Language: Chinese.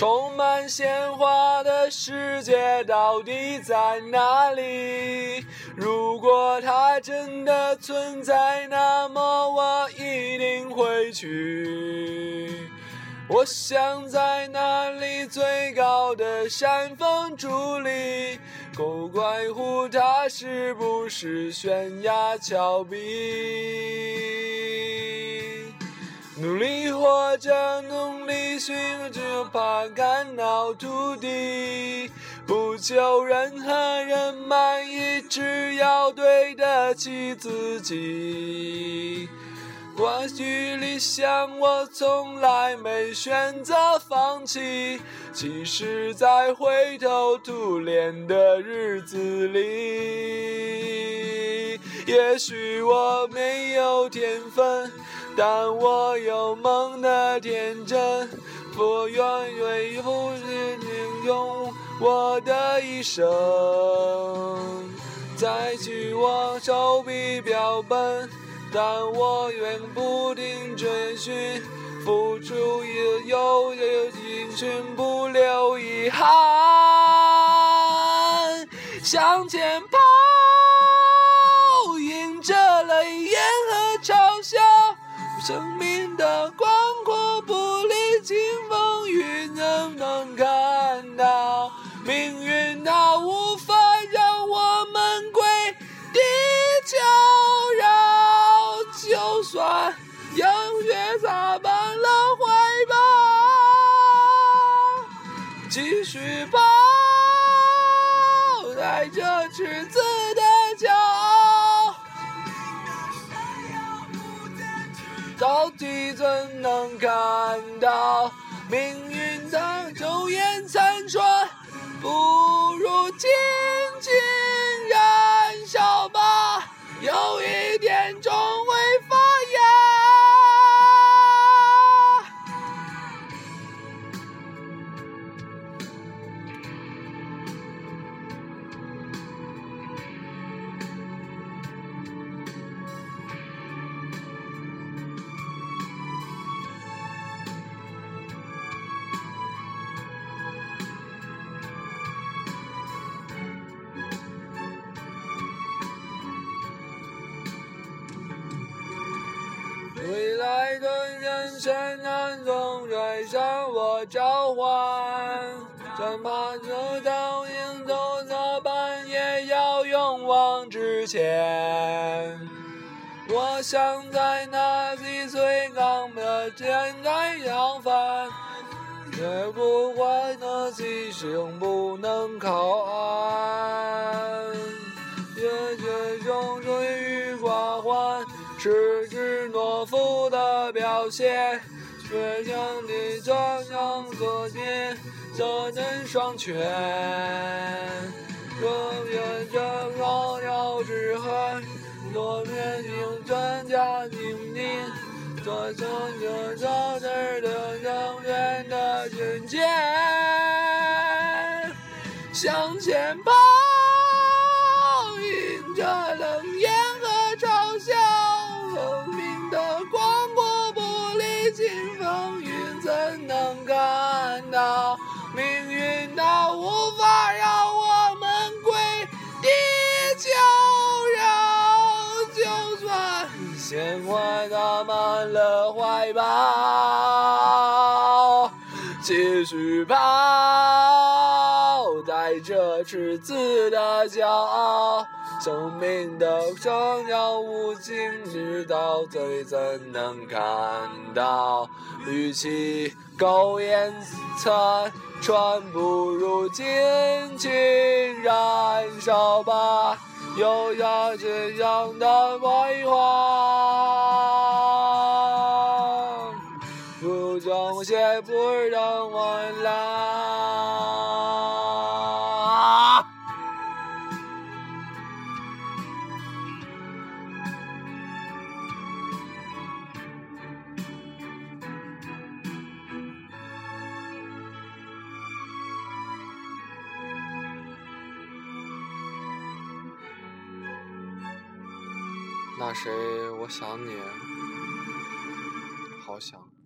充满鲜花的世界到底在哪里？如果它真的存在，那么我一定会去。我想在那里最高的山峰伫立，不怪乎它是不是悬崖峭壁。努力活着，努力寻着，怕感到土地。不求任何人满意，只要对得起自己。或许理想，我从来没选择放弃。即使在灰头土脸的日子里，也许我没有天分。但我有梦的天真，不愿为付出用我的一生。再去我手臂标本，但我愿不停追寻，付出也有有青春，不留遗憾，向前跑，生命的广阔，不历经风雨，怎能看到命运？它无法让我们跪地求饶，就算阳月洒满了怀抱，继续跑，到底怎能看到命运的苟延残喘？不如今人生当中，追上我召唤，怎怕走到尽头的半也要勇往直前。我想在那里最高的天台扬帆，绝不管那牺牲不能靠岸。热血中追于花环。是只懦夫的表现，倔强的张扬左肩，左蹬双拳，若面着高鸟之痕，左面用专家精灵，左手就照着的永远的军舰，向前跑，迎着冷鲜花打满了怀抱，继续跑，带着赤子的骄傲。生命的生遥无尽，直到最怎能看到？与其苟延残喘，不如尽情燃烧吧，有像这样的辉煌。不中邪，不让我来。那谁，我想你，好想。